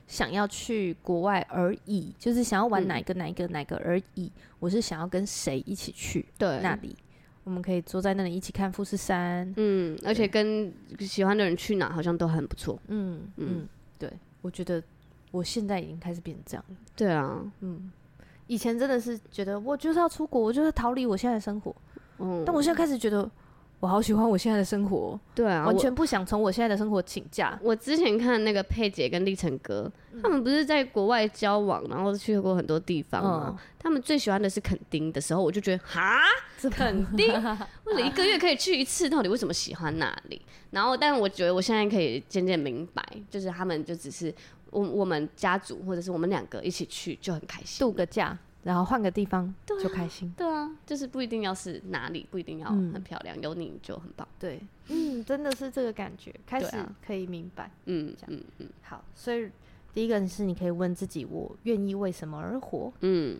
想要去国外而已，就是想要玩哪一个哪一个哪个而已。我是想要跟谁一起去？对，那里我们可以坐在那里一起看富士山。嗯，而且跟喜欢的人去哪好像都很不错。嗯嗯，对，我觉得我现在已经开始变这样了。对啊，嗯，以前真的是觉得我就是要出国，我就是逃离我现在的生活。嗯，但我现在开始觉得。我好喜欢我现在的生活，对啊，完全不想从我现在的生活请假。我之前看那个佩姐跟立成哥，嗯、他们不是在国外交往，然后去过很多地方吗？嗯、他们最喜欢的是垦丁的时候，我就觉得哈，垦丁 [LAUGHS] 为了一个月可以去一次，到底为什么喜欢那里？然后，但我觉得我现在可以渐渐明白，就是他们就只是我我们家族或者是我们两个一起去就很开心，度个假。然后换个地方就开心，对啊，就是不一定要是哪里，不一定要很漂亮，有你就很棒，对，嗯，真的是这个感觉，开始可以明白，嗯，嗯嗯，好，所以第一个是你可以问自己，我愿意为什么而活？嗯，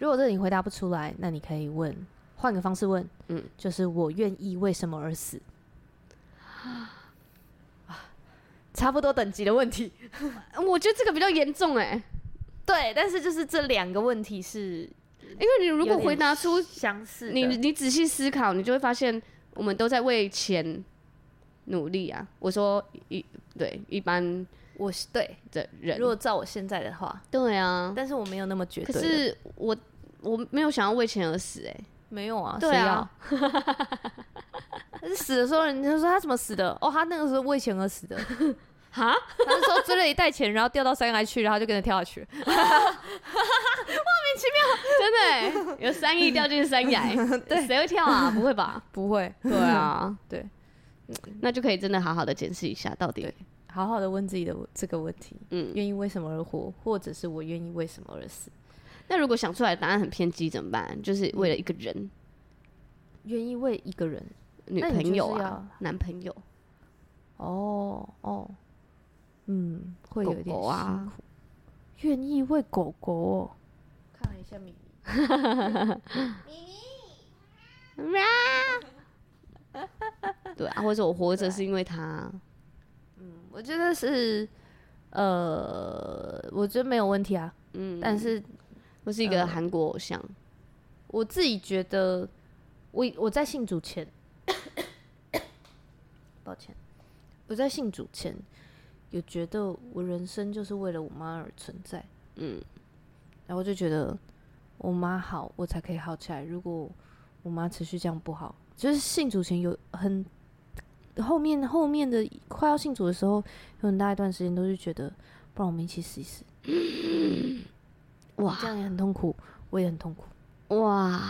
如果这你回答不出来，那你可以问，换个方式问，嗯，就是我愿意为什么而死？啊，差不多等级的问题，[LAUGHS] 我觉得这个比较严重，哎。对，但是就是这两个问题是，因为你如果回答出相似，你你仔细思考，你就会发现我们都在为钱努力啊。我说一对一般我是对的人，如果照我现在的话，对啊，但是我没有那么绝对。可是我我没有想要为钱而死，哎，没有啊，对啊。但 [LAUGHS] 是死的时候，人家说他怎么死的？哦，他那个时候为钱而死的。哈，他是说追了一袋钱，然后掉到山崖去，然后就跟着跳下去，莫名其妙，真的有三亿掉进山崖，[LAUGHS] 对，谁会跳啊？不会吧？[LAUGHS] 不会，对啊，对，那就可以真的好好的检视一下，到底。好好的问自己的这个问题，嗯，愿意为什么而活，或者是我愿意为什么而死？那如果想出来的答案很偏激怎么办？就是为了一个人，愿意为一个人，女朋友啊，男朋友，哦哦。嗯，会有一点辛苦。啊，愿意喂狗狗、喔、看了一下咪咪，[LAUGHS] 咪咪，[LAUGHS] 对啊，或者我活着是因为他。嗯，我觉得是，呃，我觉得没有问题啊。嗯，但是我是一个韩国偶像，呃，我自己觉得我，我我在信主前，[COUGHS] 抱歉，我在信主前。有觉得我人生就是为了我妈而存在，嗯，然后就觉得我妈好，我才可以好起来。如果我妈持续这样不好，就是信主前有很后面后面的快要信主的时候，有很大一段时间都是觉得，不然我们一起试一试。嗯、哇，这样也很痛苦，我也很痛苦。哇，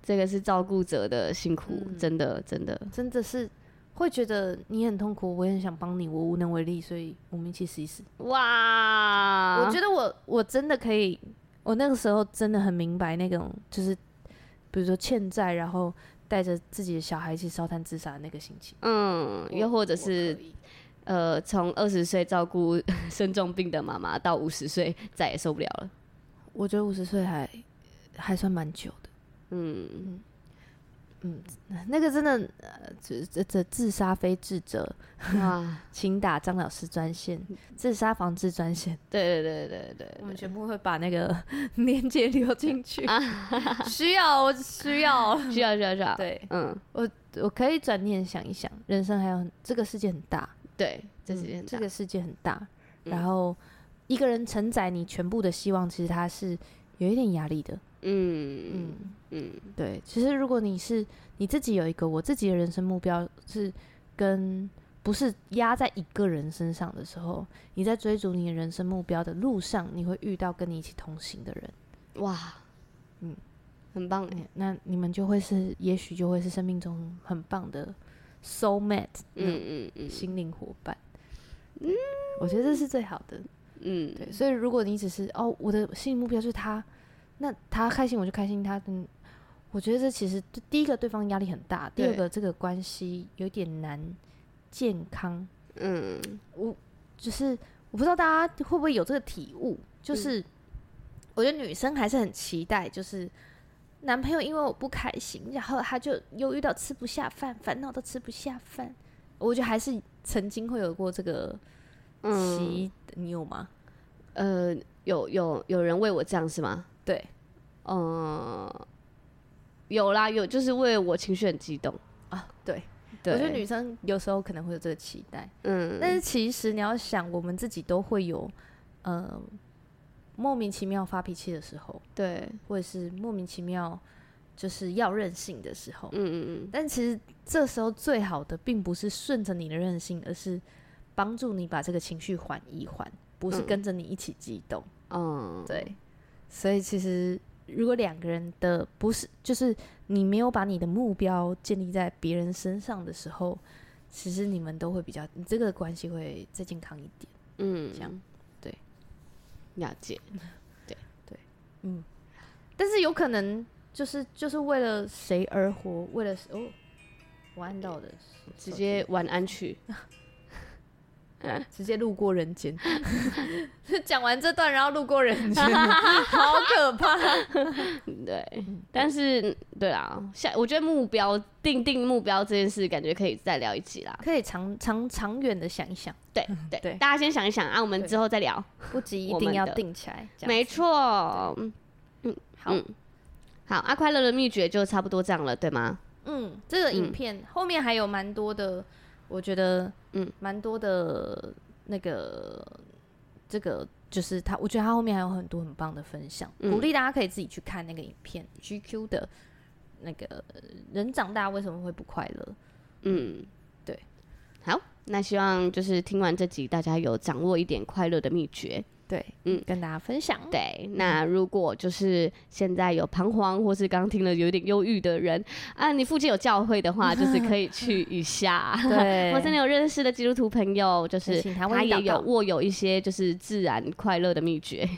这个是照顾者的辛苦，嗯、真的真的真的是。会觉得你很痛苦，我也很想帮你，我无能为力，所以我们一起试一试。哇！我觉得我我真的可以，我那个时候真的很明白那种，就是比如说欠债，然后带着自己的小孩一起烧炭自杀的那个心情。嗯，又或者是呃，从二十岁照顾生重病的妈妈，到五十岁再也受不了了。我觉得五十岁还还算蛮久的。嗯。嗯嗯，那个真的，呃，这这这自杀非智者啊，[LAUGHS] 请打张老师专线，自杀防治专线。对对对对对，我们全部会把那个 [LAUGHS] 链接留进去。[LAUGHS] 需要，我需要，需要，需要，需要。对，嗯，我我可以转念想一想，人生还有很这个世界很大，对，这世界、嗯、这个世界很大，然后一个人承载你全部的希望，其实他是有一点压力的。嗯嗯嗯，对。其实如果你是你自己有一个我自己的人生目标是跟不是压在一个人身上的时候，你在追逐你的人生目标的路上，你会遇到跟你一起同行的人。哇，嗯，很棒哎。那你们就会是，也许就会是生命中很棒的 soul mate，嗯嗯嗯，心灵伙伴。嗯，我觉得这是最好的。嗯，对。所以如果你只是哦，我的心理目标是他。那他开心我就开心，他嗯，我觉得这其实第一个对方压力很大，第二个这个关系有点难健康。嗯，我就是我不知道大家会不会有这个体悟，就是我觉得女生还是很期待，就是男朋友因为我不开心，然后他就忧郁到吃不下饭，烦恼到吃不下饭。我觉得还是曾经会有过这个期，你有吗？呃，有有有人为我这样是吗？对，嗯，有啦，有就是为了我情绪很激动。啊。对，对。我觉得女生有时候可能会有这个期待，嗯，但是其实你要想，我们自己都会有，呃，莫名其妙发脾气的时候，对，或者是莫名其妙就是要任性的时候，嗯嗯嗯。但其实这时候最好的，并不是顺着你的任性，而是帮助你把这个情绪缓一缓，不是跟着你一起激动，嗯，对。所以其实，如果两个人的不是，就是你没有把你的目标建立在别人身上的时候，其实你们都会比较，你这个关系会再健康一点。嗯，这样，对，了解，[LAUGHS] 对对，嗯，但是有可能就是就是为了谁而活，为了哦，我按到的，直接晚安去。[LAUGHS] 直接路过人间，[LAUGHS] 讲完这段，然后路过人间，[LAUGHS] 好可怕。对，但是对啦，下我觉得目标定定目标这件事，感觉可以再聊一集啦，可以长长长远的想一想。对对。对，大家先想一想啊，我们之后再聊，不急一定要定起来。没错，嗯，好，好，啊，快乐的秘诀就差不多这样了，对吗？嗯，这个影片后面还有蛮多的。我觉得，嗯，蛮多的，那个，这个就是他，我觉得他后面还有很多很棒的分享，嗯、鼓励大家可以自己去看那个影片，GQ 的，那个人长大为什么会不快乐？嗯，对，好，那希望就是听完这集，大家有掌握一点快乐的秘诀。对，嗯，跟大家分享。对，那如果就是现在有彷徨，或是刚听了有点忧郁的人啊，你附近有教会的话，[LAUGHS] 就是可以去一下。对，或者你有认识的基督徒朋友，就是他也有握有一些就是自然快乐的秘诀，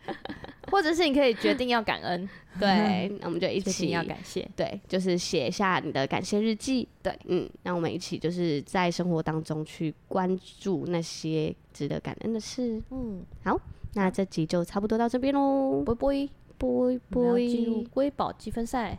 [LAUGHS] 或者是你可以决定要感恩。[LAUGHS] 对，那我们就一起要感谢。对，就是写下你的感谢日记。对，嗯，那我们一起就是在生活当中去关注那些值得感恩的事。嗯，好，那这集就差不多到这边喽。拜拜，拜拜。进入瑰宝积分赛。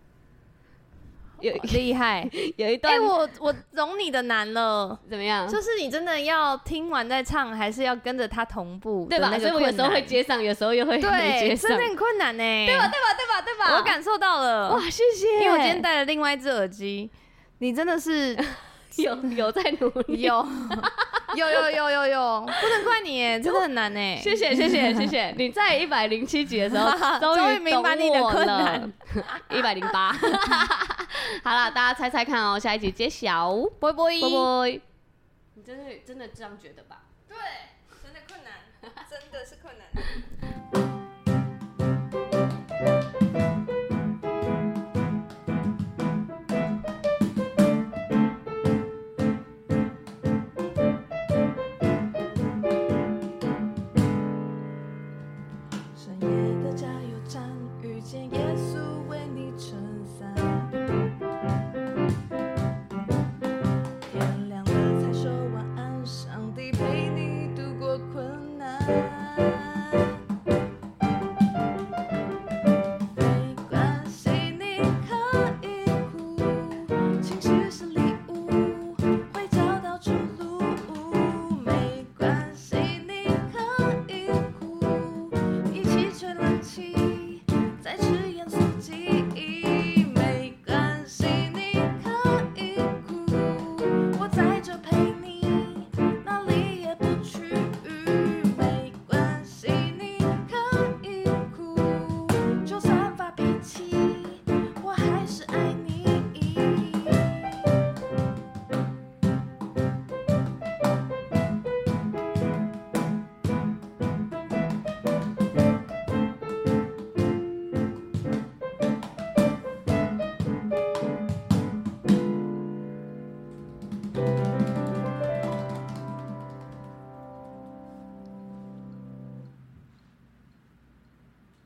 有 [LAUGHS] 厉害，[LAUGHS] 有一段，哎、欸，我我懂你的难了，怎么样？就是你真的要听完再唱，还是要跟着他同步，对吧？所以我有时候会接上，有时候又会没接上，对，真的很困难呢，对吧？对吧？对吧？对吧？我感受到了，哇，谢谢，因为我今天戴了另外一只耳机，你真的是。[LAUGHS] 有有在努力，有有有有有有，不能怪你哎，真的很难哎。谢谢谢谢谢谢，你在一百零七集的时候终于明白你的困难。一百零八，[LAUGHS] 好了，大家猜猜看哦，下一集揭晓。拜拜拜拜。你真的真的这样觉得吧？对，真的困难，真的是困难。